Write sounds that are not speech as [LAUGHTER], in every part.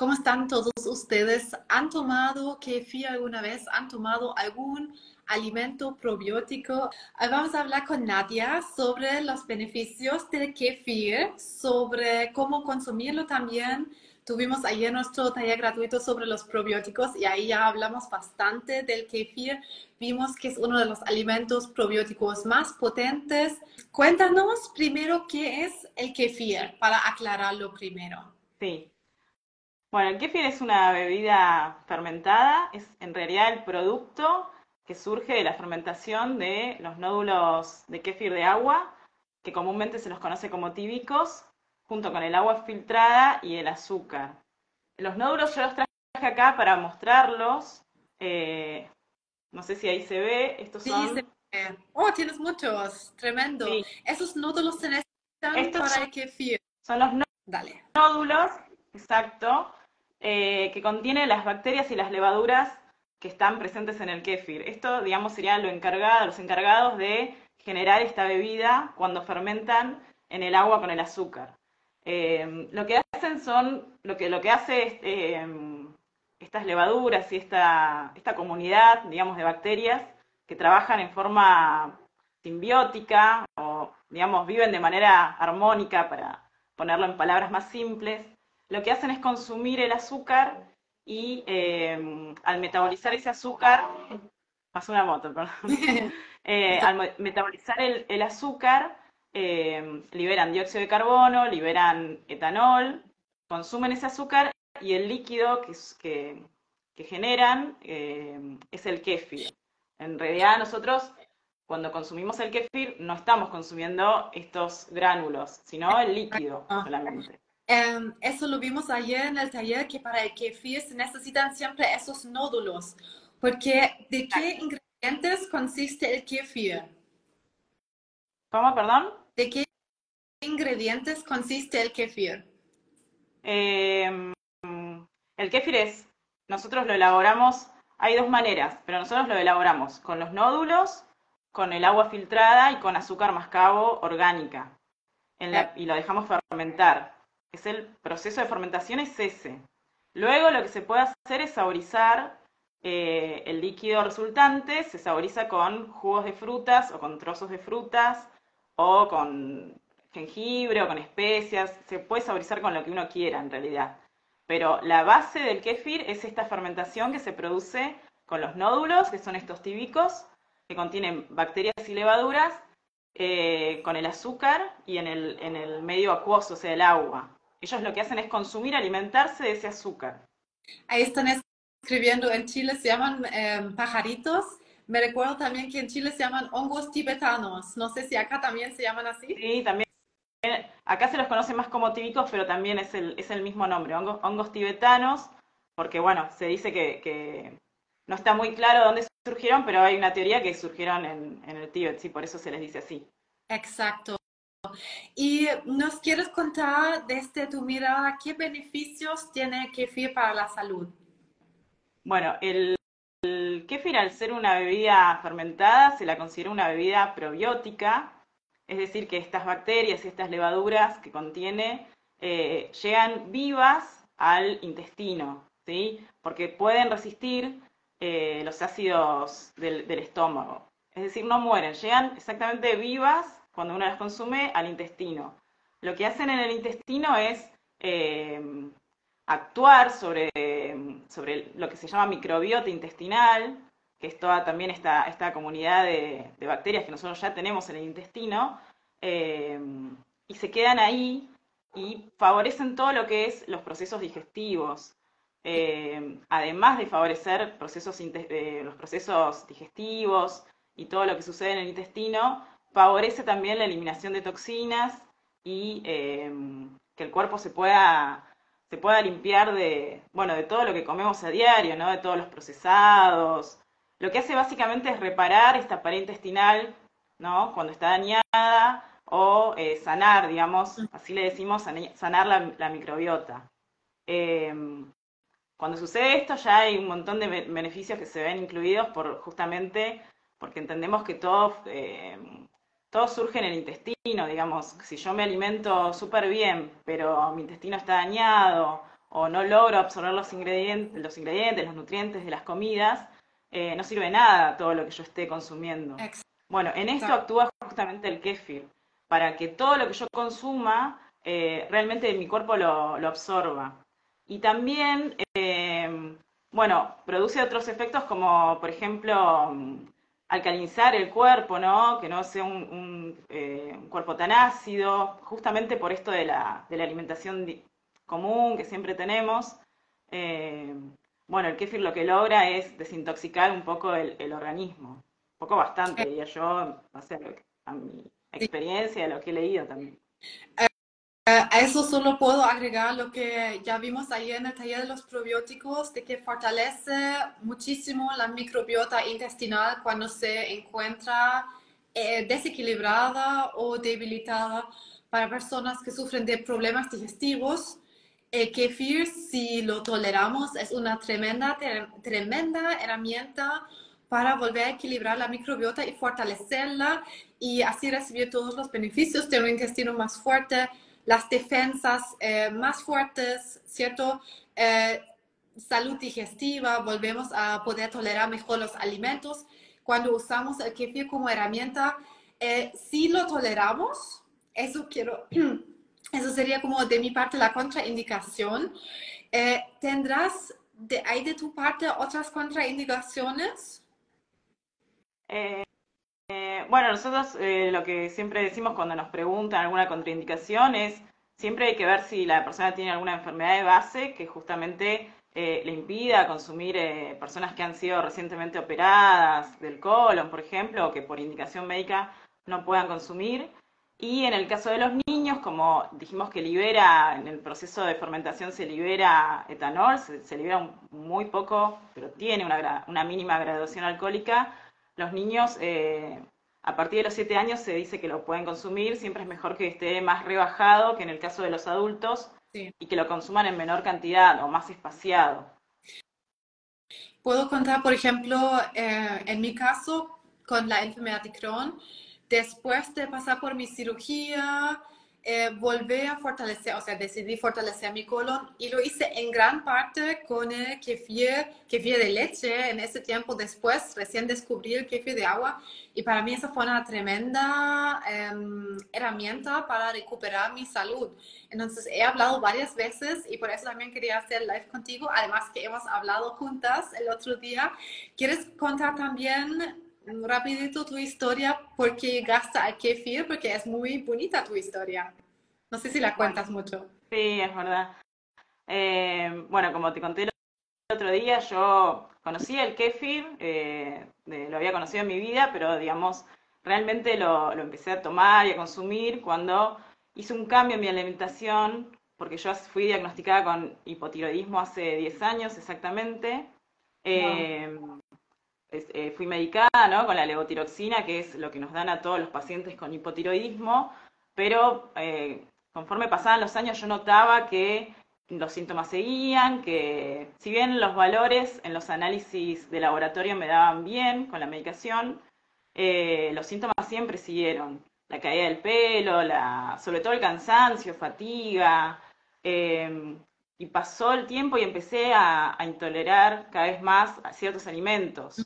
¿Cómo están todos ustedes? ¿Han tomado kefir alguna vez? ¿Han tomado algún alimento probiótico? Vamos a hablar con Nadia sobre los beneficios del kefir, sobre cómo consumirlo también. Tuvimos ayer nuestro taller gratuito sobre los probióticos y ahí ya hablamos bastante del kefir. Vimos que es uno de los alimentos probióticos más potentes. Cuéntanos primero qué es el kefir para aclararlo primero. Sí. Bueno, el kefir es una bebida fermentada, es en realidad el producto que surge de la fermentación de los nódulos de kéfir de agua, que comúnmente se los conoce como tíbicos, junto con el agua filtrada y el azúcar. Los nódulos yo los traje acá para mostrarlos. Eh, no sé si ahí se ve. Estos son... Sí, se Oh, tienes muchos. Tremendo. Esos nódulos se necesitan para el kefir. Son los nódulos, exacto, eh, que contienen las bacterias y las levaduras que están presentes en el kéfir. Esto, digamos, sería lo encargado, los encargados de generar esta bebida cuando fermentan en el agua con el azúcar. Eh, lo que hacen son, lo que, lo que hace eh, estas levaduras y esta, esta comunidad, digamos, de bacterias que trabajan en forma simbiótica o, digamos, viven de manera armónica, para ponerlo en palabras más simples, lo que hacen es consumir el azúcar y eh, al metabolizar ese azúcar, pasó una moto, perdón, [LAUGHS] eh, al metabolizar el, azúcar, eh, liberan dióxido de carbono, liberan etanol, consumen ese azúcar y el líquido que, que, generan es el kéfir. En realidad nosotros cuando consumimos el kéfir no estamos consumiendo estos gránulos, sino el líquido ah. solamente. Em, eso lo vimos ayer en el taller, que para el kefir se necesitan siempre esos nódulos. Porque, ¿de qué ingredientes consiste el kefir? ¿Cómo, perdón? ¿De qué ingredientes consiste el kefir? Em, el kefir es, nosotros lo elaboramos, hay dos maneras, pero nosotros lo elaboramos con los nódulos, con el agua filtrada y con azúcar mascabo orgánica. y lo dejamos fermentar es el proceso de fermentación es ese. Luego lo que se puede hacer es saborizar eh, el líquido resultante, se saboriza con jugos de frutas o con trozos de frutas o con jengibre o con especias, se puede saborizar con lo que uno quiera en realidad. Pero la base del kéfir es esta fermentación que se produce con los nódulos, que son estos tíbicos, que contienen bacterias y levaduras, eh, con el azúcar y en el, en el medio acuoso, o sea, el agua. Ellos lo que hacen es consumir, alimentarse de ese azúcar. Ahí están escribiendo, en Chile se llaman em, pajaritos. Me recuerdo también que en Chile se llaman hongos tibetanos. No sé si acá también se llaman así. Sí, también. Acá se los conoce más como tíbicos, pero también es el, es el mismo nombre, hongos, hongos tibetanos, porque bueno, se dice que, que, no está muy claro dónde surgieron, pero hay una teoría que surgieron en, en el Tíbet, sí, por eso se les dice así. Exacto. Y nos quieres contar desde tu mirada qué beneficios tiene el kefir para la salud. Bueno, el, el al ser una bebida fermentada se la considera una bebida probiótica, es decir, que estas bacterias y estas levaduras que contiene eh, llegan vivas al intestino, ¿sí? porque pueden resistir eh, los ácidos del estómago. Es decir, no mueren, llegan exactamente vivas cuando uno las consume, al intestino. Lo que hacen en el intestino es eh, actuar sobre, sobre lo que se llama microbiota intestinal, que es toda también esta, esta comunidad de, bacterias que nosotros ya tenemos en el intestino, eh, y se quedan ahí y favorecen todo lo que es los procesos digestivos. Eh, además de favorecer procesos, los procesos digestivos y todo lo que sucede en el intestino, favorece también la eliminación de toxinas y em, que el cuerpo se pueda, se pueda limpiar de, bueno, de todo lo que comemos a diario, ¿no? de todos los procesados. Lo que hace básicamente es reparar esta pared intestinal ¿no? cuando está dañada o eh, sanar, digamos, así le decimos, sanar la, microbiota. Em, cuando sucede esto ya hay un montón de beneficios que se ven incluidos por justamente porque entendemos que todo em, todo surge en el intestino, digamos, si yo me alimento súper bien, pero mi intestino está dañado, o no logro absorber los ingredientes, los, ingredientes, los nutrientes de las comidas, eh, no sirve nada todo lo que yo esté consumiendo. Bueno, en esto actúa justamente el kéfir, para que todo lo que yo consuma eh, realmente mi cuerpo lo, absorba. Y también, eh, bueno, produce otros efectos como, por ejemplo, alcalinizar el cuerpo, ¿no? Que no sea un, cuerpo tan ácido, justamente por esto de la, de la alimentación común que siempre tenemos. Eh, bueno, el kéfir lo que logra es desintoxicar un poco el, organismo, un poco bastante, diría yo, a mi experiencia, lo que he leído también. Eh, a eso solo puedo agregar lo que ya vimos ayer en el taller de los probióticos, de que fortalece muchísimo la microbiota intestinal cuando se encuentra eh, desequilibrada o debilitada para personas que sufren de problemas digestivos. El kefir, si lo toleramos, es una tremenda, tremenda herramienta para volver a equilibrar la microbiota y fortalecerla y así recibir todos los beneficios de un intestino más fuerte, las defensas eh, más fuertes, ¿cierto? Eh, salud digestiva, volvemos a poder tolerar mejor los alimentos. Cuando usamos el kefir como herramienta, eh, si lo toleramos, eso quiero [CLEARS THROAT] Eso sería como de mi parte la contraindicación. ¿Tendrás de, ¿Hay de tu parte otras contraindicaciones? Eh, eh, bueno, nosotros lo que siempre decimos cuando nos preguntan alguna contraindicación es siempre hay que ver si la persona tiene alguna enfermedad de base que justamente le impida consumir personas que han sido recientemente operadas del colon, por ejemplo, o que por indicación médica no puedan consumir. Y en el caso de los niños, como dijimos que libera, en el proceso de fermentación se libera etanol, se, libera muy poco, pero tiene una, mínima graduación alcohólica, los niños eh, a partir de los 7 años se dice que lo pueden consumir, siempre es mejor que esté más rebajado que en el caso de los adultos y que lo consuman en menor cantidad o más espaciado. Puedo contar, por ejemplo, eh, en mi caso, con la enfermedad de Crohn, después de pasar por mi cirugía, eh, volví a fortalecer, o sea, decidí fortalecer mi colon y lo hice en gran parte con el kefir, kefir de leche. En ese tiempo después, recién descubrí el kefir de agua y para mí esa fue una tremenda em, herramienta para recuperar mi salud. Entonces, he hablado varias veces y por eso también quería hacer live contigo, además que hemos hablado juntas el otro día. ¿Quieres contar también rapidito tu historia, por qué gasta al kefir, porque es muy bonita tu historia. No sé si la cuentas mucho. Sí, es verdad. Eh, bueno, como te conté el otro día, yo conocí el kefir, eh, lo había conocido en mi vida, pero digamos, realmente lo, lo, empecé a tomar y a consumir cuando hice un cambio en mi alimentación, porque yo fui diagnosticada con hipotiroidismo hace 10 años exactamente. Eh, eh, fui medicada ¿no? con la levotiroxina, que es lo que nos dan a todos los pacientes con hipotiroidismo, pero eh, conforme pasaban los años yo notaba que los síntomas seguían, que si bien los valores en los análisis de laboratorio me daban bien con la medicación, eh, los síntomas siempre siguieron. La caída del pelo, la, sobre todo el cansancio, fatiga, y pasó el tiempo y empecé a, intolerar cada vez más ciertos alimentos,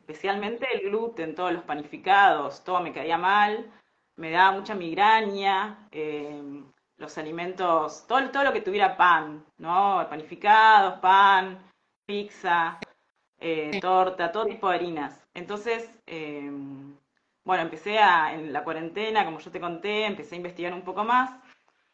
especialmente el gluten, todos los panificados, todo me caía mal, me daba mucha migraña, eh, los alimentos, todo, todo lo que tuviera pan, ¿no? Panificados, pan, pizza, eh, torta, todo tipo de harinas. Entonces, eh, bueno, empecé a, en la cuarentena, como yo te conté, empecé a investigar un poco más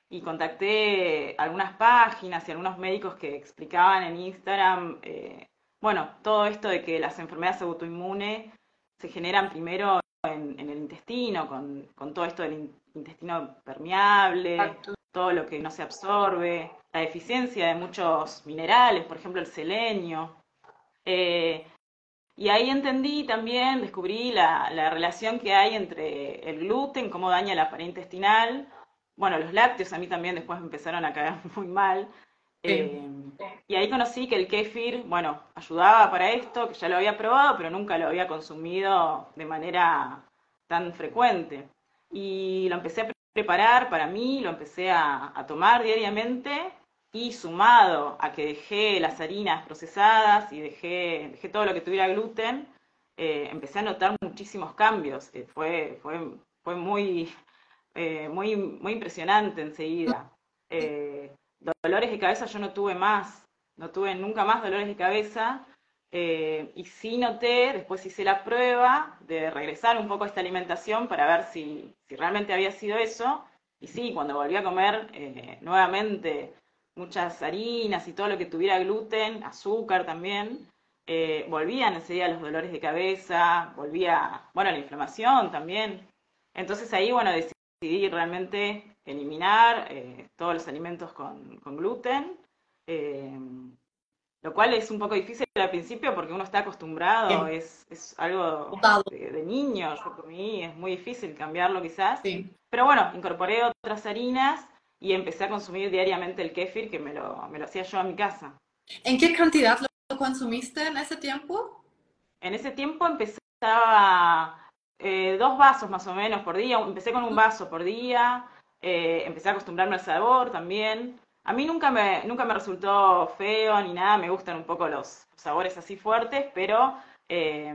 y contacté algunas páginas y algunos médicos que explicaban en Instagram, eh, bueno, todo esto de que las enfermedades autoinmunes se generan primero en, el intestino, con, todo esto del intestino permeable, todo lo que no se absorbe, la deficiencia de muchos minerales, por ejemplo el selenio. Eh, y ahí entendí también, descubrí la, la relación que hay entre el gluten, cómo daña la pared intestinal, bueno, los lácteos a mí también después me empezaron a caer [LAUGHS] muy mal. Eh, y ahí conocí que el kéfir, bueno, ayudaba para esto, que ya lo había probado, pero nunca lo había consumido de manera tan frecuente. Y lo empecé a preparar para mí, lo empecé a, tomar diariamente y sumado a que dejé las harinas procesadas y dejé, dejé todo lo que tuviera gluten, eh, empecé a notar muchísimos cambios. Eh, fue, fue, fue muy, eh, muy, muy impresionante enseguida. dolores de cabeza yo no tuve más, no tuve nunca más dolores de cabeza. y sí noté, después hice la prueba de regresar un poco a esta alimentación para ver si, si realmente había sido eso. Y sí, cuando volví a comer nuevamente muchas harinas y todo lo que tuviera gluten, azúcar también, eh, volvían enseguida los dolores de cabeza, volvía, bueno, la inflamación también. Entonces ahí, bueno, decidí realmente eliminar eh, todos los alimentos con, gluten, eh, lo cual es un poco difícil al principio porque uno está acostumbrado, es, es, algo de, niño, yo comí, es muy difícil cambiarlo quizás. Pero bueno, incorporé otras harinas y empecé a consumir diariamente el kéfir que me lo, me lo hacía yo a mi casa. ¿En qué cantidad lo consumiste en ese tiempo? En ese tiempo empezaba eh, dos vasos más o menos por día. Empecé con un vaso por día. Eh, empecé a acostumbrarme al sabor también. A mí nunca me, nunca me resultó feo ni nada. Me gustan un poco los sabores así fuertes, pero, eh,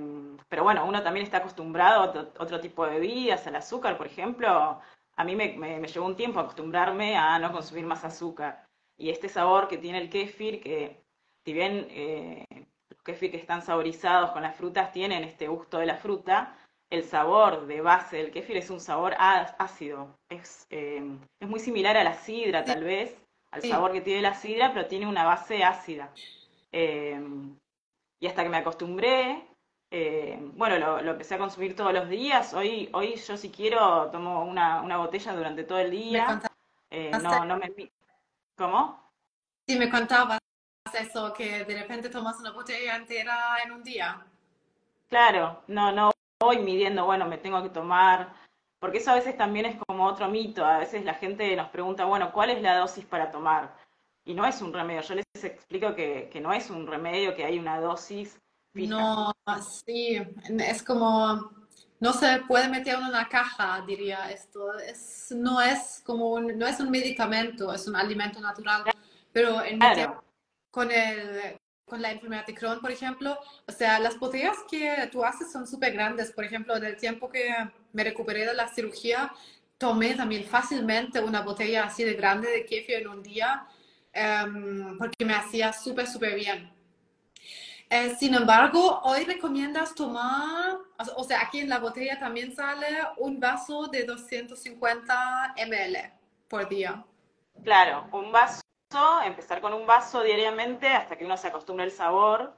pero bueno, uno también está acostumbrado a otro, otro tipo de bebidas, al azúcar, por ejemplo a mí me, me, llevó un tiempo acostumbrarme a no consumir más azúcar. Y este sabor que tiene el kéfir, que si bien eh, los kéfir que están saborizados con las frutas tienen este gusto de la fruta, el sabor de base del kéfir es un sabor ácido. Es, eh, es muy similar a la sidra, tal vez, al sabor que tiene la sidra, pero tiene una base ácida. Eh, y hasta que me acostumbré, eh, bueno, lo, empecé a consumir todos los días. Hoy, hoy yo si quiero tomo una, una botella durante todo el día. Eh, no, no me... ¿Cómo? Sí, me contabas eso, que de repente tomas una botella entera en un día. Claro, no, no voy midiendo, bueno, me tengo que tomar, porque eso a veces también es como otro mito. A veces la gente nos pregunta, bueno, ¿cuál es la dosis para tomar? Y no es un remedio. Yo les explico que, que no es un remedio, que hay una dosis no, sí, es como, no se puede meter en una caja, diría esto. Es, no es como un, no es un medicamento, es un alimento natural. Pero en con, el, con la enfermedad de Crohn, por ejemplo, o sea, las botellas que tú haces son súper grandes. Por ejemplo, en el tiempo que me recuperé de la cirugía, tomé también fácilmente una botella así de grande de kefir en un día, em, porque me hacía súper, súper bien. Eh, sin embargo, hoy recomiendas tomar, o sea, aquí en la botella también sale un vaso de 250 ml por día. Claro, un vaso, empezar con un vaso diariamente hasta que uno se acostumbre al sabor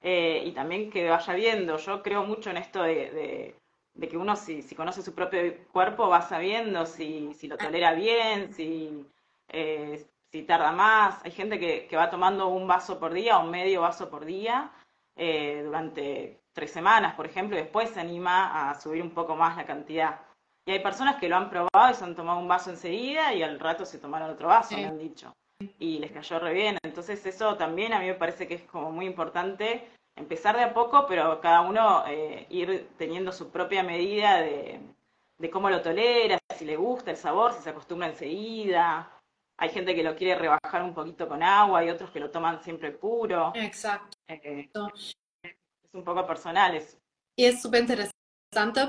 eh, y también que vaya viendo. Yo creo mucho en esto de, que uno si, conoce su propio cuerpo va sabiendo si, lo ah. tolera bien, si, eh, si tarda más. Hay gente que, va tomando un vaso por día o medio vaso por día eh, durante tres semanas, por ejemplo, y después se anima a subir un poco más la cantidad. Y hay personas que lo han probado y se han tomado un vaso enseguida y al rato se tomaron otro vaso, me han dicho. Y les cayó re bien. Entonces eso también a mí me parece que es como muy importante empezar de a poco, pero cada uno eh, ir teniendo su propia medida de, de cómo lo tolera, si le gusta el sabor, si se acostumbra enseguida. Hay gente que lo quiere rebajar un poquito con agua y otros que lo toman siempre puro. Exacto. Eh, es un poco personal eso. Y es súper interesante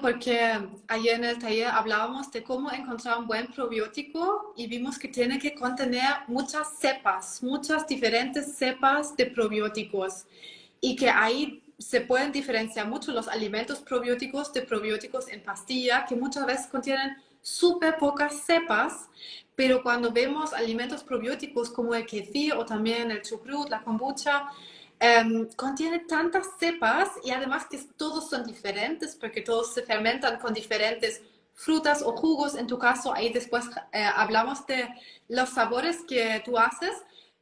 porque ayer en el taller hablábamos de cómo encontrar un buen probiótico y vimos que tiene que contener muchas cepas, muchas diferentes cepas de probióticos y que ahí se pueden diferenciar mucho los alimentos probióticos de probióticos en pastilla que muchas veces contienen súper pocas cepas, pero cuando vemos alimentos probióticos como el kefir o también el chucrut, la kombucha, em, contiene tantas cepas y además que todos son diferentes porque todos se fermentan con diferentes frutas o jugos. En tu caso, ahí después eh, hablamos de los sabores que tú haces,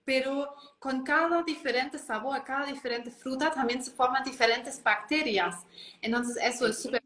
pero con cada diferente sabor, cada diferente fruta también se forman diferentes bacterias. Entonces, eso es súper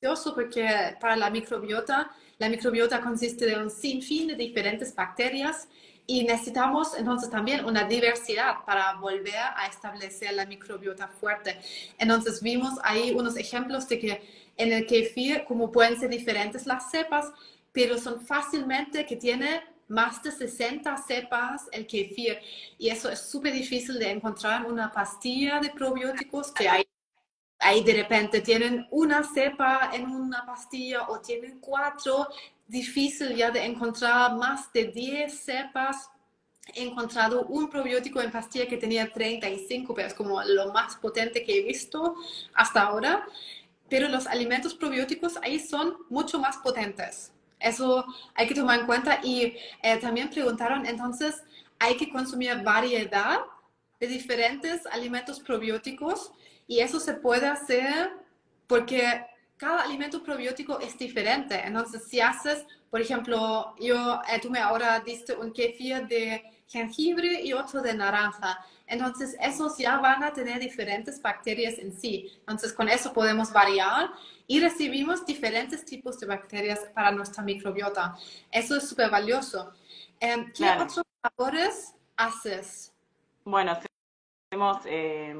precioso porque para la microbiota la microbiota consiste de un sinfín de diferentes bacterias y necesitamos entonces también una diversidad para volver a establecer la microbiota fuerte. Entonces vimos ahí unos ejemplos de que en el kefir, como pueden ser diferentes las cepas, pero son fácilmente que tiene más de 60 cepas el kefir y eso es súper difícil de encontrar en una pastilla de probióticos que hay ahí de repente tienen una cepa en una pastilla o tienen cuatro, difícil ya de encontrar más de 10 cepas. He encontrado un probiótico en pastilla que tenía 35, pero es como lo más potente que he visto hasta ahora. Pero los alimentos probióticos ahí son mucho más potentes. Eso hay que tomar en cuenta. Y eh, también preguntaron, entonces, ¿hay que consumir variedad de diferentes alimentos probióticos? Y eso se puede hacer porque cada alimento probiótico es diferente. Entonces, si haces, por ejemplo, yo, eh, tú me ahora diste un kefir de jengibre y otro de naranja. Entonces, esos ya van a tener diferentes bacterias en sí. Entonces, con eso podemos variar y recibimos diferentes tipos de bacterias para nuestra microbiota. Eso es súper valioso. Em, ¿Qué otros sabores haces? Bueno, hacemos eh,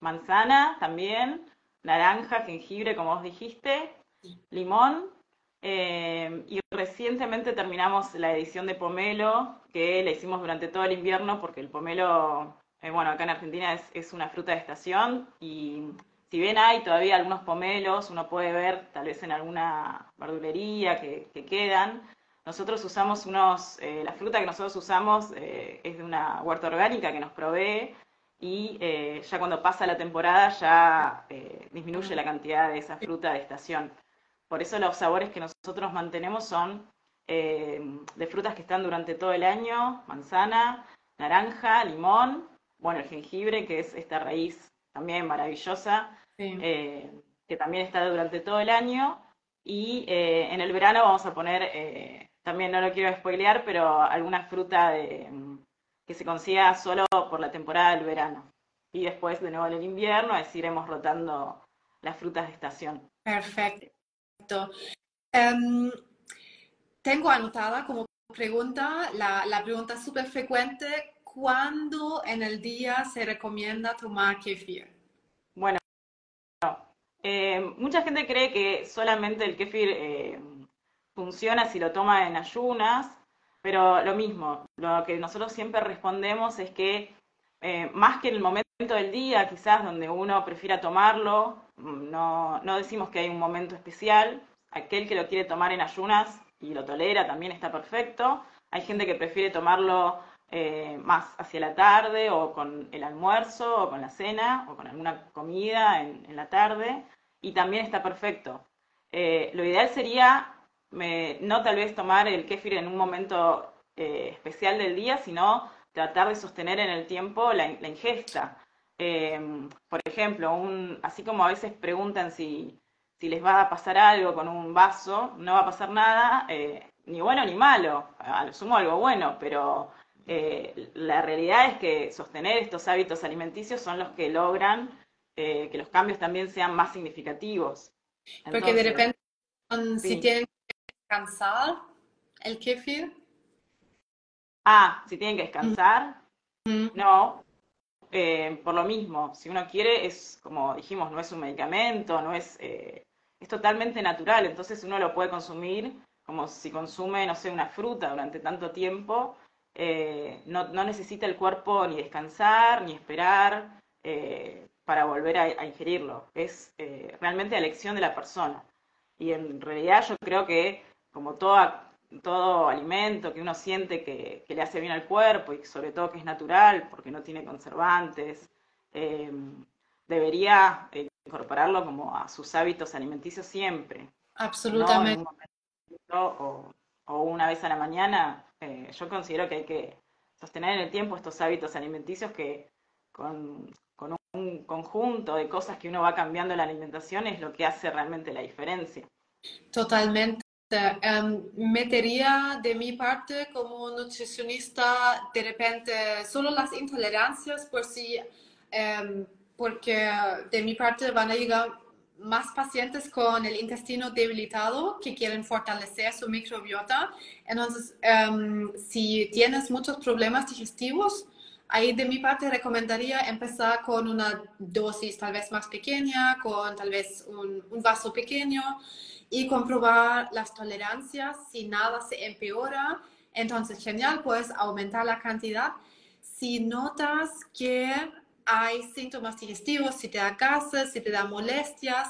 manzana también, naranja, jengibre, como vos dijiste, limón. Eh, y recientemente terminamos la edición de pomelo, que la hicimos durante todo el invierno, porque el pomelo, eh, bueno, acá en Argentina es, una fruta de estación y si bien hay todavía algunos pomelos, uno puede ver tal vez en alguna verdulería que, quedan, nosotros usamos unos, eh, la fruta que nosotros usamos es de una huerta orgánica que nos provee y eh, ya cuando pasa la temporada ya eh, disminuye la cantidad de esa fruta de estación. Por eso los sabores que nosotros mantenemos son eh, de frutas que están durante todo el año, manzana, naranja, limón, bueno, el jengibre, que es esta raíz también maravillosa, que también está durante todo el año. Y en el verano vamos a poner, también no lo quiero spoilear, pero alguna fruta de que se consiga solo por la temporada del verano. Y después, de nuevo en el invierno, así iremos rotando las frutas de estación. Perfecto. Em, tengo anotada como pregunta, la, la pregunta súper frecuente, ¿cuándo en el día se recomienda tomar kefir? Bueno, eh, mucha gente cree que solamente el kefir eh, funciona si lo toma en ayunas, pero lo mismo, lo que nosotros siempre respondemos es que eh, más que en el momento del día, quizás donde uno prefiera tomarlo, no, no decimos que hay un momento especial. Aquel que lo quiere tomar en ayunas y lo tolera también está perfecto. Hay gente que prefiere tomarlo eh, más hacia la tarde o con el almuerzo o con la cena o con alguna comida en, la tarde y también está perfecto. Eh, lo ideal sería no tal vez tomar el kéfir en un momento eh, especial del día, sino tratar de sostener en el tiempo la, ingesta. Em, por ejemplo, un, así como a veces preguntan si, si, les va a pasar algo con un vaso, no va a pasar nada, eh, ni bueno ni malo, al sumo algo bueno, pero eh, la realidad es que sostener estos hábitos alimenticios son los que logran que los cambios también sean más significativos. Porque de repente, si tienen descansar el kefir? Ah, si tienen que descansar. No, eh, por lo mismo, si uno quiere, es como dijimos, no es un medicamento, no es, eh, es totalmente natural, entonces uno lo puede consumir como si consume, no sé, una fruta durante tanto tiempo, eh, no, no, necesita el cuerpo ni descansar, ni esperar para volver a, a ingerirlo, es realmente elección de la persona. Y en realidad yo creo que como todo alimento que uno siente que, le hace bien al cuerpo y sobre todo que es natural porque no tiene conservantes, eh, debería eh, incorporarlo como a sus hábitos alimenticios siempre. Absolutamente. o, una vez a la mañana, eh, yo considero que hay que sostener en el tiempo estos hábitos alimenticios que con, con un conjunto de cosas que uno va cambiando en la alimentación es lo que hace realmente la diferencia. Totalmente. Um, metería de mi parte como nutricionista de repente solo las intolerancias por si, em, porque de mi parte van a llegar más pacientes con el intestino debilitado que quieren fortalecer su microbiota. Entonces, em, si tienes muchos problemas digestivos, ahí de mi parte recomendaría empezar con una dosis tal vez más pequeña, con tal vez un, un vaso pequeño y comprobar las tolerancias. Si nada se empeora, entonces genial, puedes aumentar la cantidad. Si notas que hay síntomas digestivos, si te da gases, si te da molestias,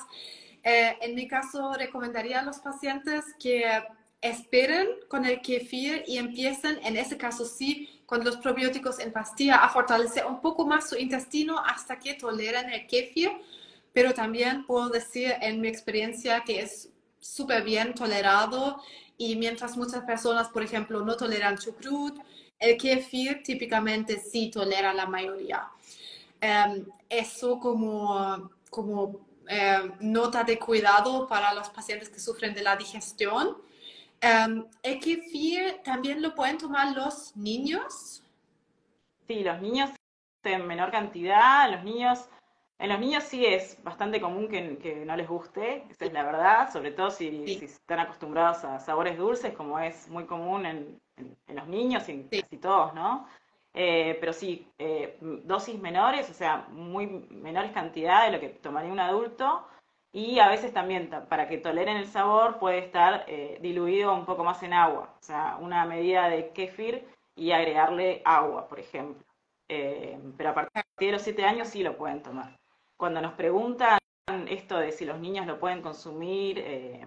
eh, en mi caso recomendaría a los pacientes que esperen con el kefir y empiecen, en ese caso sí, con los probióticos en pastilla a fortalecer un poco más su intestino hasta que toleren el kefir, pero también puedo decir en mi experiencia que es súper bien tolerado y mientras muchas personas, por ejemplo, no toleran chucrut, el kefir típicamente sí tolera la mayoría. Em, eso como, como em, nota de cuidado para los pacientes que sufren de la digestión. Um, ¿El kefir también lo pueden tomar los niños? Sí, los niños en menor cantidad, los niños, en los niños sí es bastante común que, no les guste, esa es la verdad, sobre todo si, están acostumbrados a sabores dulces, como es muy común en, los niños y en casi todos, ¿no? Eh, pero sí, eh, dosis menores, o sea, muy menores cantidades de lo que tomaría un adulto, y a veces también, para que toleren el sabor, puede estar eh, diluido un poco más en agua. O sea, una medida de kefir y agregarle agua, por ejemplo. Eh, pero a partir de los 7 años sí lo pueden tomar. Cuando nos preguntan esto de si los niños lo pueden consumir, eh,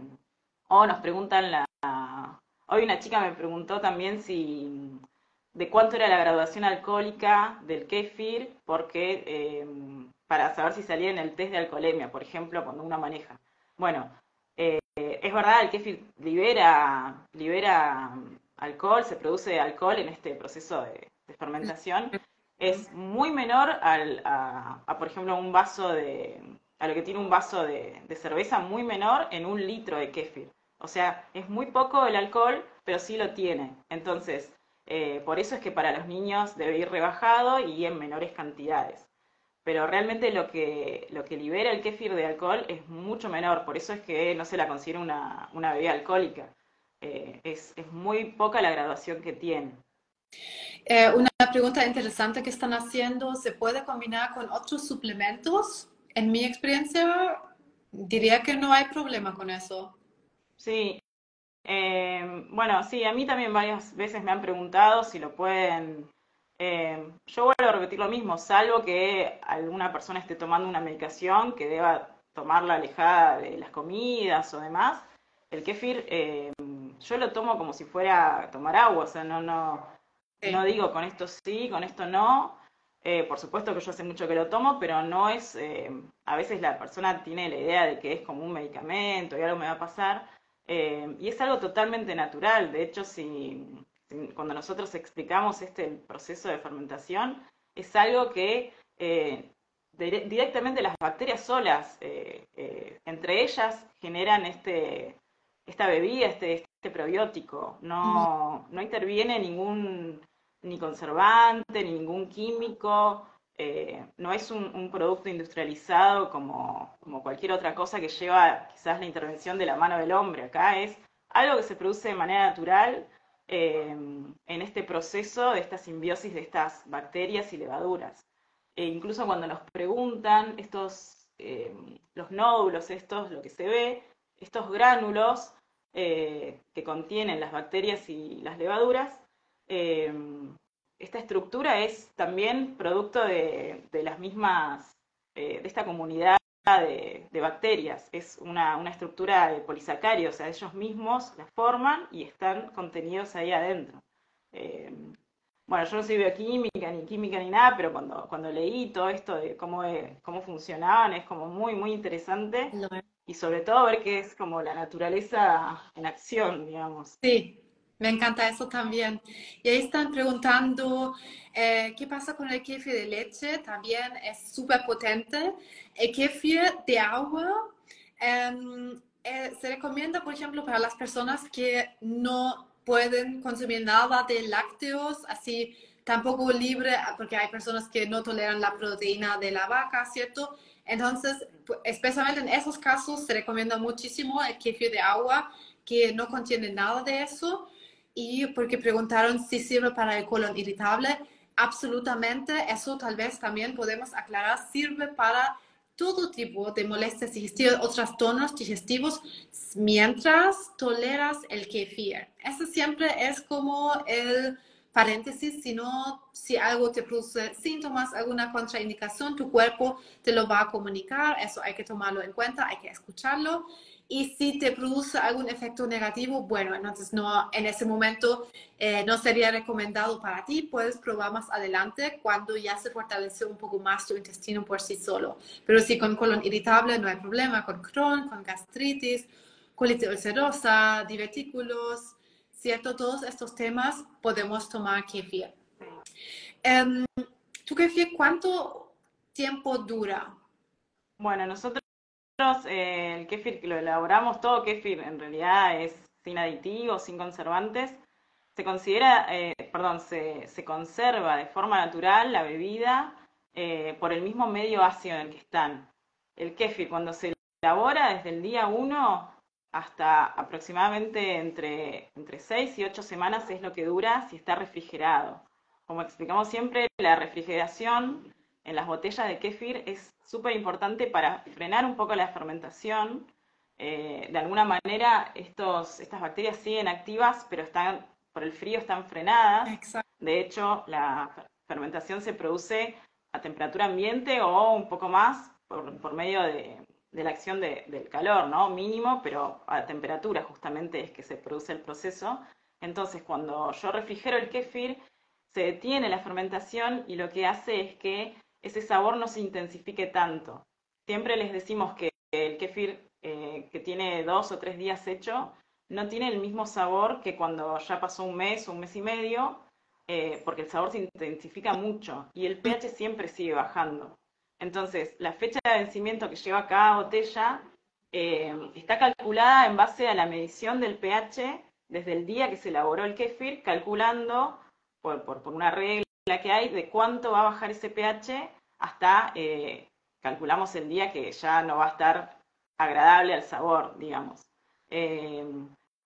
o nos preguntan la... Hoy una chica me preguntó también si de cuánto era la graduación alcohólica del kefir, porque para saber si salía en el test de alcoholemia, por ejemplo, cuando uno maneja. Bueno, eh, es verdad, el kefir libera, libera alcohol, se produce alcohol en este proceso de, fermentación. Es muy menor al, a, por ejemplo, un vaso de, a lo que tiene un vaso de, cerveza, muy menor en un litro de kefir. O sea, es muy poco el alcohol, pero sí lo tiene. Entonces, eh, por eso es que para los niños debe ir rebajado y en menores cantidades pero realmente lo que, lo que libera el kéfir de alcohol es mucho menor, por eso es que no se la considera una, una bebida alcohólica. Eh, es, es, muy poca la graduación que tiene. Eh, una pregunta interesante que están haciendo, ¿se puede combinar con otros suplementos? En mi experiencia, diría que no hay problema con eso. Sí, eh, bueno, sí, a mí también varias veces me han preguntado si lo pueden eh, yo vuelvo a repetir lo mismo, salvo que alguna persona esté tomando una medicación que deba tomarla alejada de las comidas o demás. El kefir eh, yo lo tomo como si fuera tomar agua, o sea, no, no, no digo con esto sí, con esto no. Eh, por supuesto que yo hace mucho que lo tomo, pero no es, a veces la persona tiene la idea de que es como un medicamento y algo me va a pasar, y es algo totalmente natural. De hecho, si, cuando nosotros explicamos este proceso de fermentación, es algo que eh, directamente las bacterias solas, eh, eh, entre ellas, generan este, esta bebida, este, este probiótico. No, no interviene ningún ni conservante, ni ningún químico, no es un, un, producto industrializado como, como cualquier otra cosa que lleva quizás la intervención de la mano del hombre. Acá es algo que se produce de manera natural Em, en este proceso de esta simbiosis de estas bacterias y levaduras. E incluso cuando nos preguntan estos, em, los nódulos, estos, lo que se ve, estos gránulos eh, que contienen las bacterias y las levaduras, em, esta estructura es también producto de, de las mismas, eh, de esta comunidad de, bacterias, es una, una, estructura de polisacáridos, o sea, ellos mismos la forman y están contenidos ahí adentro. Eh, bueno, yo no soy bioquímica ni química ni nada, pero cuando, cuando leí todo esto de cómo, cómo funcionaban, es como muy, muy interesante. Y sobre todo ver que es como la naturaleza en acción, digamos. Sí, me encanta eso también. Y ahí están preguntando eh, qué pasa con el kefir de leche. También es súper potente. El kefir de agua em, eh, se recomienda, por ejemplo, para las personas que no pueden consumir nada de lácteos, así tampoco libre, porque hay personas que no toleran la proteína de la vaca, ¿cierto? Entonces, especialmente en esos casos, se recomienda muchísimo el kefir de agua, que no contiene nada de eso y porque preguntaron si sirve para el colon irritable, absolutamente, eso tal vez también podemos aclarar, sirve para todo tipo de molestias digestivas o trastornos digestivos mientras toleras el kefir. Eso siempre es como el paréntesis, sino si algo te produce síntomas, alguna contraindicación, tu cuerpo te lo va a comunicar, eso hay que tomarlo en cuenta, hay que escucharlo. Y si te produce algún efecto negativo, bueno, entonces no, en ese momento eh, no sería recomendado para ti. Puedes probar más adelante cuando ya se fortalece un poco más tu intestino por sí solo. Pero si con colon irritable no hay problema, con Crohn, con gastritis, colitis ulcerosa, divertículos, ¿cierto? Todos estos temas podemos tomar kefir. Um, ¿Tu kefir cuánto tiempo dura? Bueno, nosotros eh, el kefir lo elaboramos, todo kefir en realidad es sin aditivos, sin conservantes. Se considera, eh, perdón, se, se, conserva de forma natural la bebida eh, por el mismo medio ácido en el que están. El kefir cuando se elabora desde el día 1 hasta aproximadamente entre, entre 6 y 8 semanas es lo que dura si está refrigerado. Como explicamos siempre, la refrigeración en las botellas de kefir es súper importante para frenar un poco la fermentación. Eh, de alguna manera, estos, estas bacterias siguen activas, pero están por el frío están frenadas. De hecho, la fermentación se produce a temperatura ambiente o un poco más por, medio de, la acción del calor, ¿no? Mínimo, pero a temperatura justamente es que se produce el proceso. Entonces, cuando yo refrigero el kefir, se detiene la fermentación y lo que hace es que ese sabor no se intensifique tanto. Siempre les decimos que el kefir eh, que tiene dos o tres días hecho no tiene el mismo sabor que cuando ya pasó un mes un mes y medio, eh, porque el sabor se intensifica mucho y el pH siempre sigue bajando. Entonces, la fecha de vencimiento que lleva cada botella eh, está calculada en base a la medición del pH desde el día que se elaboró el kefir, calculando por, por, una regla la que hay de cuánto va a bajar ese pH hasta, eh, calculamos el día que ya no va a estar agradable al sabor, digamos. Eh,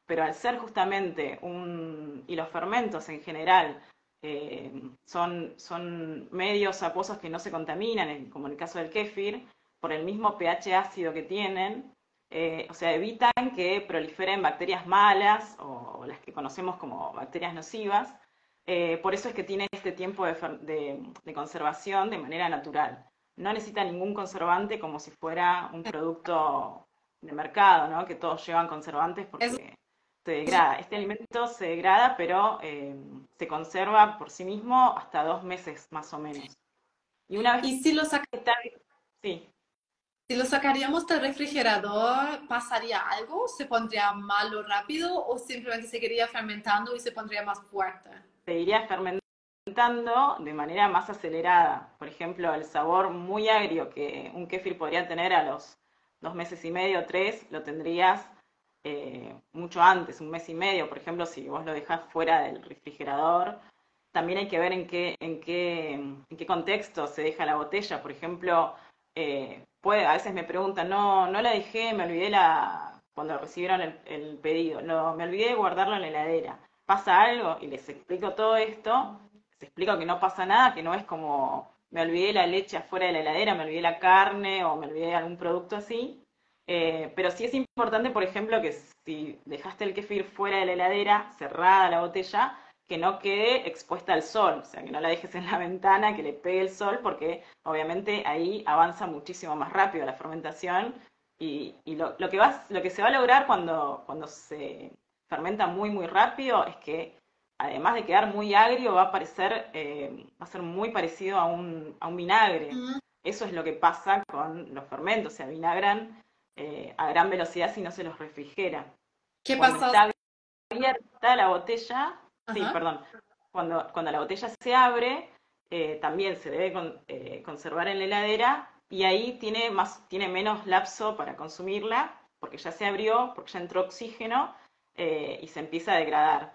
pero al ser justamente un, y los fermentos en general, eh, son, son medios acuosos que no se contaminan, como en el caso del kéfir, por el mismo pH ácido que tienen, o sea, evitan que proliferen bacterias malas o, las que conocemos como bacterias nocivas, eh, por eso es que tiene este tiempo de, conservación de manera natural. No necesita ningún conservante como si fuera un producto de mercado, ¿no? Que todos llevan conservantes porque se degrada. Este alimento se degrada, pero eh, se conserva por sí mismo hasta dos meses más o menos. Y una vez... ¿Y si lo Sí. Si lo sacaríamos del refrigerador, ¿pasaría algo? ¿Se pondría malo rápido o simplemente seguiría fermentando y se pondría más fuerte? se iría fermentando de manera más acelerada. Por ejemplo, el sabor muy agrio que un kéfir podría tener a los dos meses y medio, tres, lo tendrías eh, mucho antes, un mes y medio, por ejemplo, si vos lo dejás fuera del refrigerador. También hay que ver en qué, en qué, en qué contexto se deja la botella. Por ejemplo, eh, puede, a veces me preguntan, no, no la dejé, me olvidé la, cuando recibieron el, pedido, no, me olvidé de guardarlo en la heladera pasa algo y les explico todo esto, les explico que no pasa nada, que no es como me olvidé la leche afuera de la heladera, me olvidé la carne o me olvidé algún producto así. Eh, pero sí es importante, por ejemplo, que si dejaste el kefir fuera de la heladera, cerrada la botella, que no quede expuesta al sol, o sea, que no la dejes en la ventana, que le pegue el sol, porque obviamente ahí avanza muchísimo más rápido la fermentación. Y, lo, que va, lo que se va a lograr cuando, cuando se fermenta muy, muy rápido, es que además de quedar muy agrio, va a parecer, eh, va a ser muy parecido a un, a un vinagre. Eso es lo que pasa con los fermentos, se avinagran eh, a gran velocidad si no se los refrigera. ¿Qué pasa? Está abierta la botella, sí, perdón, cuando, cuando la botella se abre, eh, también se debe conservar en la heladera y ahí tiene, más, tiene menos lapso para consumirla, porque ya se abrió, porque ya entró oxígeno eh, y se empieza a degradar.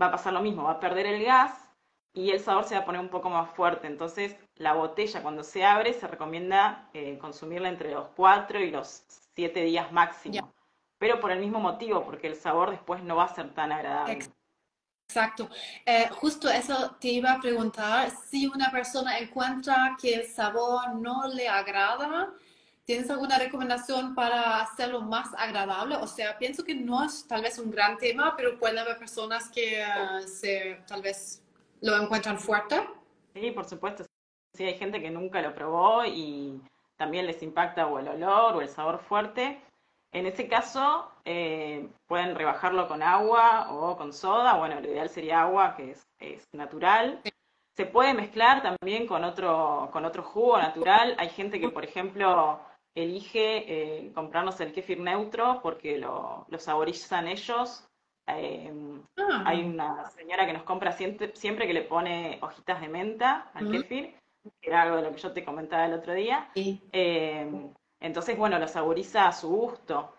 Va a pasar lo mismo, va a perder el gas y el sabor se va a poner un poco más fuerte. Entonces, la botella cuando se abre se recomienda eh, consumirla entre los 4 y los 7 días máximo. Pero por el mismo motivo, porque el sabor después no va a ser tan agradable. Exacto. Eh, justo eso te iba a preguntar. Si una persona encuentra que el sabor no le agrada, ¿Tienes alguna recomendación para hacerlo más agradable? O sea, pienso que no es tal vez un gran tema, pero puede haber personas que uh, se, tal vez lo encuentran fuerte. Sí, por supuesto. Sí, hay gente que nunca lo probó y también les impacta o el olor o el sabor fuerte. En ese caso, eh, pueden rebajarlo con agua o con soda. Bueno, lo ideal sería agua, que es, es natural. Se puede mezclar también con otro, con otro jugo natural. Hay gente que, por ejemplo, elige eh, comprarnos el kéfir neutro porque lo, lo saborizan ellos. Eh, ah. Hay una señora que nos compra siempre, siempre, que le pone hojitas de menta al kéfir, que era algo de lo que yo te comentaba el otro día. Eh, entonces, bueno, lo saboriza a su gusto.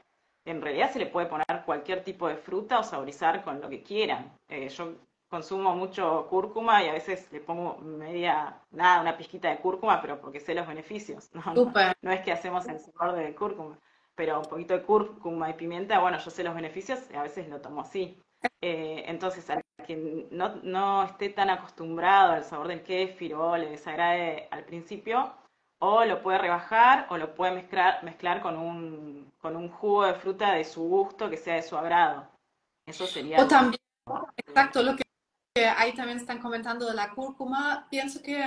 En realidad se le puede poner cualquier tipo de fruta o saborizar con lo que quieran. Eh, yo consumo mucho cúrcuma y a veces le pongo media, nada, una pizquita de cúrcuma, pero porque sé los beneficios. No, es que hacemos el sabor de cúrcuma, pero un poquito de cúrcuma y pimienta, bueno, yo sé los beneficios y a veces lo tomo así. Eh, entonces, a quien no, no esté tan acostumbrado al sabor del kéfir o le desagrade al principio, o lo puede rebajar o lo puede mezclar, mezclar con, un, con un jugo de fruta de su gusto que sea de su agrado. Eso sería... O también, exacto, lo que ahí también están comentando de la cúrcuma, pienso que,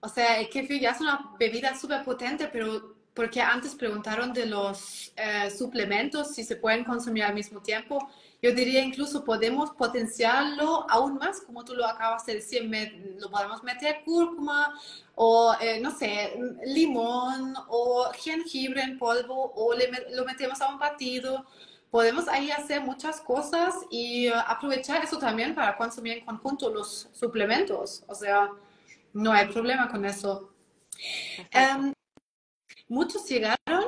o sea, el kefir ya es una bebida súper potente, pero porque antes preguntaron de los eh, suplementos si se pueden consumir al mismo tiempo. Yo diría incluso podemos potenciarlo aún más, como tú lo acabas de decir, lo podemos meter cúrcuma o, eh, no sé, limón o jengibre en polvo o lo metemos a un batido. Podemos ahí hacer muchas cosas y eh, aprovechar eso también para consumir en conjunto los suplementos. O sea, no hay problema con eso. Um, muchos llegaron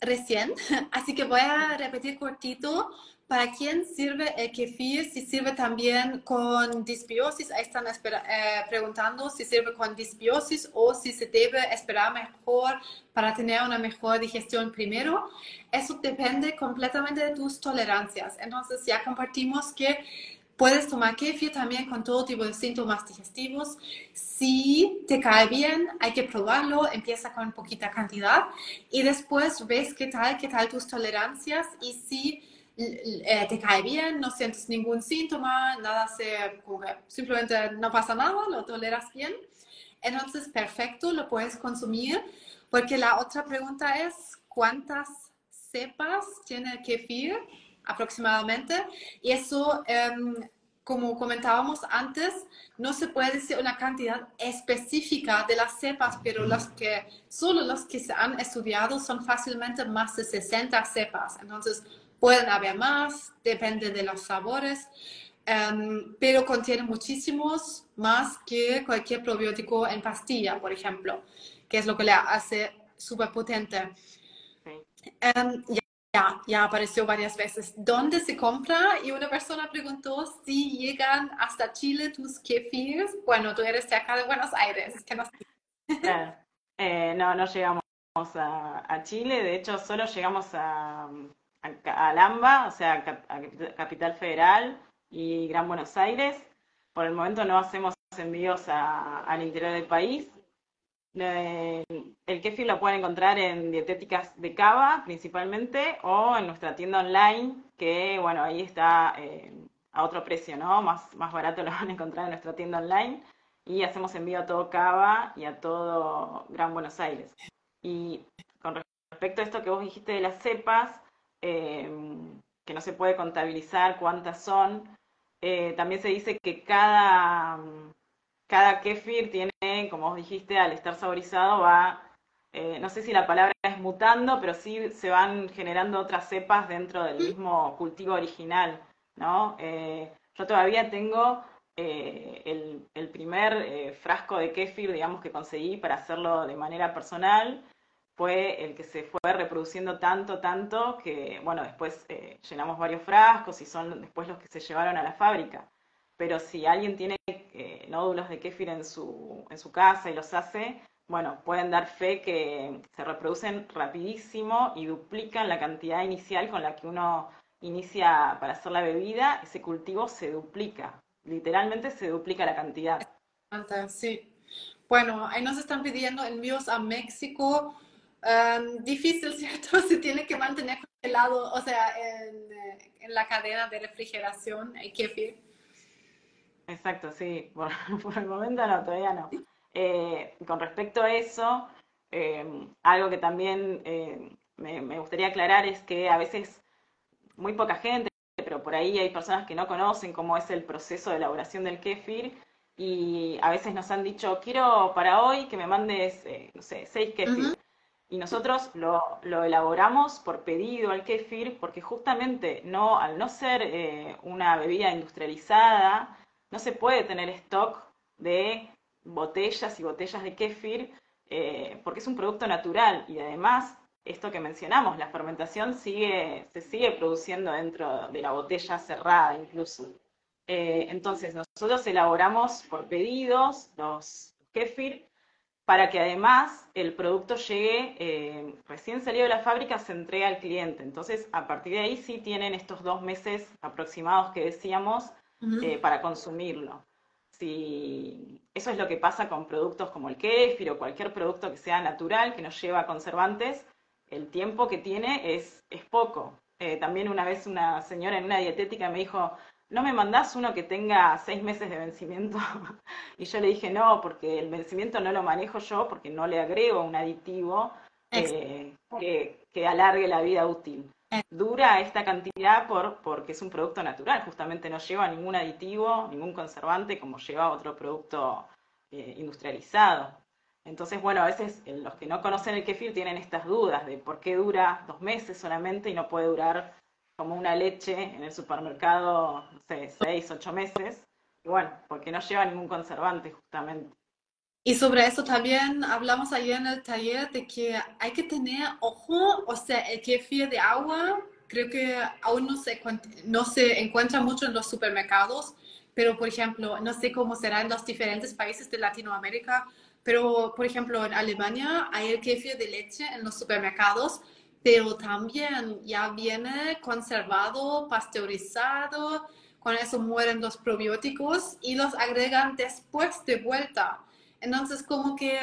recién, [LAUGHS] así que voy a repetir cortito ¿Para quién sirve el kefir? Si sirve también con disbiosis, ahí están eh, preguntando si sirve con disbiosis o si se debe esperar mejor para tener una mejor digestión primero. Eso depende completamente de tus tolerancias. Entonces ya compartimos que puedes tomar kefir también con todo tipo de síntomas digestivos. Si te cae bien, hay que probarlo, empieza con poquita cantidad y después ves qué tal, qué tal tus tolerancias y si eh, te cae bien, no sientes ningún síntoma, nada se simplemente no pasa nada, lo toleras bien. Entonces, perfecto, lo puedes consumir, porque la otra pregunta es, ¿cuántas cepas tiene el kefir aproximadamente? Y eso, em, como comentábamos antes, no se puede decir una cantidad específica de las cepas, pero los que, solo los que se han estudiado son fácilmente más de 60 cepas. Entonces, Pueden haber más, depende de los sabores, em, pero contiene muchísimos más que cualquier probiótico en pastilla, por ejemplo, que es lo que le hace súper potente. Em, ya, apareció varias veces. ¿Dónde se compra? Y una persona preguntó si llegan hasta Chile tus kefirs. Bueno, tú eres de acá de Buenos Aires. ¿Qué nos... Eh, no, no llegamos a, a, Chile. De hecho, solo llegamos a, a, Lamba, o sea, a Capital Federal y Gran Buenos Aires. Por el momento no hacemos envíos al interior del país. El kefir lo pueden encontrar en dietéticas de Cava principalmente o en nuestra tienda online, que bueno, ahí está eh, a otro precio, ¿no? Más, más barato lo van a encontrar en nuestra tienda online. Y hacemos envío a todo Cava y a todo Gran Buenos Aires. Y con respecto a esto que vos dijiste de las cepas, Em, que no se puede contabilizar cuántas son. Eh, también se dice que cada, cada kefir tiene, como vos dijiste, al estar saborizado va, eh, no sé si la palabra es mutando, pero sí se van generando otras cepas dentro del mismo cultivo original, ¿no? Eh, yo todavía tengo el, el, primer frasco de kefir, digamos, que conseguí para hacerlo de manera personal, fue el que se fue reproduciendo tanto, tanto, que bueno, después eh, llenamos varios frascos y son después los que se llevaron a la fábrica. Pero si alguien tiene eh, nódulos de kéfir en su, en su casa y los hace, bueno, pueden dar fe que se reproducen rapidísimo y duplican la cantidad inicial con la que uno inicia para hacer la bebida, ese cultivo se duplica, literalmente se duplica la cantidad. Sí. Bueno, ahí nos están pidiendo envíos a México, um, difícil, [LAUGHS] ¿cierto? Se tiene que mantener congelado, o sea, en, eh, en la cadena de refrigeración, el kefir. Exacto, sí. Por, [LAUGHS] por el momento no, todavía no. Eh, con respecto a eso, eh, algo que también eh, me, me gustaría aclarar es que a veces muy poca gente, pero por ahí hay personas que no conocen cómo es el proceso de elaboración del kéfir y a veces nos han dicho, quiero para hoy que me mandes, eh, no sé, seis kéfir. Y nosotros lo, lo elaboramos por pedido al kéfir porque justamente no, al no ser eh, una bebida industrializada, no se puede tener stock de botellas y botellas de kéfir eh, porque es un producto natural y además esto que mencionamos, la fermentación sigue, se sigue produciendo dentro de la botella cerrada incluso. Eh, entonces nosotros elaboramos por pedidos los kéfir para que además el producto llegue eh, recién salido de la fábrica, se entrega al cliente. Entonces, a partir de ahí sí tienen estos dos meses aproximados que decíamos Eh, para consumirlo. Si eso es lo que pasa con productos como el kéfir o cualquier producto que sea natural, que no lleva conservantes, el tiempo que tiene es, es poco. Eh, también una vez una señora en una dietética me dijo, ¿no me mandás uno que tenga seis meses de vencimiento? [LAUGHS] Y yo le dije, no, porque el vencimiento no lo manejo yo, porque no le agrego un aditivo eh, que, que alargue la vida útil. Dura esta cantidad por, porque es un producto natural, justamente no lleva ningún aditivo, ningún conservante como lleva otro producto eh, industrializado. Entonces, bueno, a veces eh, los que no conocen el kefir tienen estas dudas de por qué dura dos meses solamente y no puede durar como una leche en el supermercado, no sé, seis, ocho meses. Y bueno, porque no lleva ningún conservante justamente. Y sobre eso también hablamos ayer en el taller de que hay que tener ojo, o sea, el kefir de agua creo que aún no se, no se encuentra mucho en los supermercados, pero por ejemplo, no sé cómo será en los diferentes países de Latinoamérica, pero por ejemplo en Alemania hay el kefir de leche en los supermercados, pero también ya viene conservado, pasteurizado, con eso mueren los probióticos y los agregan después de vuelta. Entonces, como que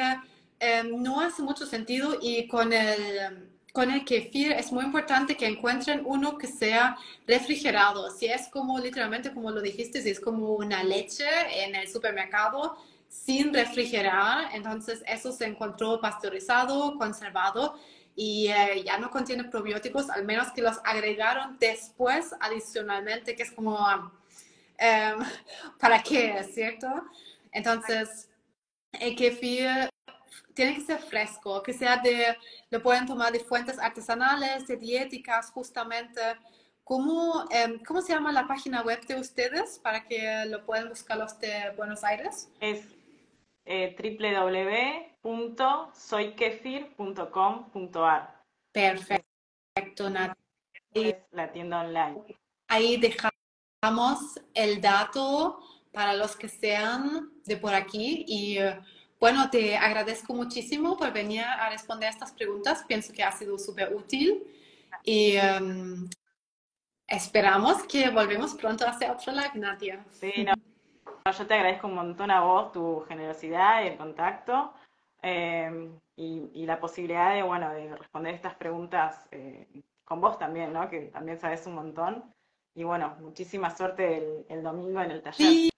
eh, no hace mucho sentido y con el, con el kefir es muy importante que encuentren uno que sea refrigerado. Si es como literalmente, como lo dijiste, si es como una leche en el supermercado sin refrigerar, entonces eso se encontró pasteurizado, conservado y eh, ya no contiene probióticos, al menos que los agregaron después adicionalmente, que es como, eh, [LAUGHS] ¿para qué? ¿Cierto? Entonces, el kefir tiene que ser fresco, que sea de, lo pueden tomar de fuentes artesanales, de dietéticas, justamente. ¿Cómo, eh, ¿Cómo se llama la página web de ustedes para que lo puedan buscar los de Buenos Aires? Es eh, www.soykefir.com.ar. Perfecto, Nat. Es la tienda online. Ahí dejamos el dato para los que sean de por aquí y eh, bueno, te agradezco muchísimo por venir a responder estas preguntas. Pienso que ha sido súper útil y em, esperamos que volvemos pronto a hacer otro live, Nadia. Sí, no, no, yo te agradezco un montón a vos tu generosidad y el contacto eh, y, y la posibilidad de, bueno, de responder estas preguntas eh, con vos también, ¿no? Que también sabes un montón. Y bueno, muchísima suerte el, el domingo en el taller. Sí,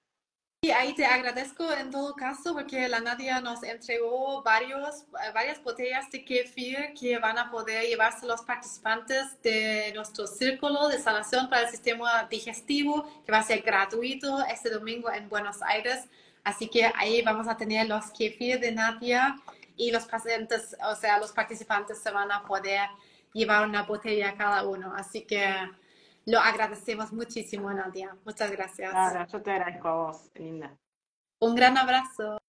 y ahí te agradezco en todo caso porque la Nadia nos entregó varios, eh, varias botellas de kefir que van a poder llevarse los participantes de nuestro círculo de sanación para el sistema digestivo que va a ser gratuito este domingo en Buenos Aires. Así que ahí vamos a tener los kefir de Nadia y los pacientes, o sea, los participantes se van a poder llevar una botella cada uno. Así que lo agradecemos muchísimo, Nadia. Muchas gracias. Nada, yo te agradezco a vos, linda. Un gran abrazo.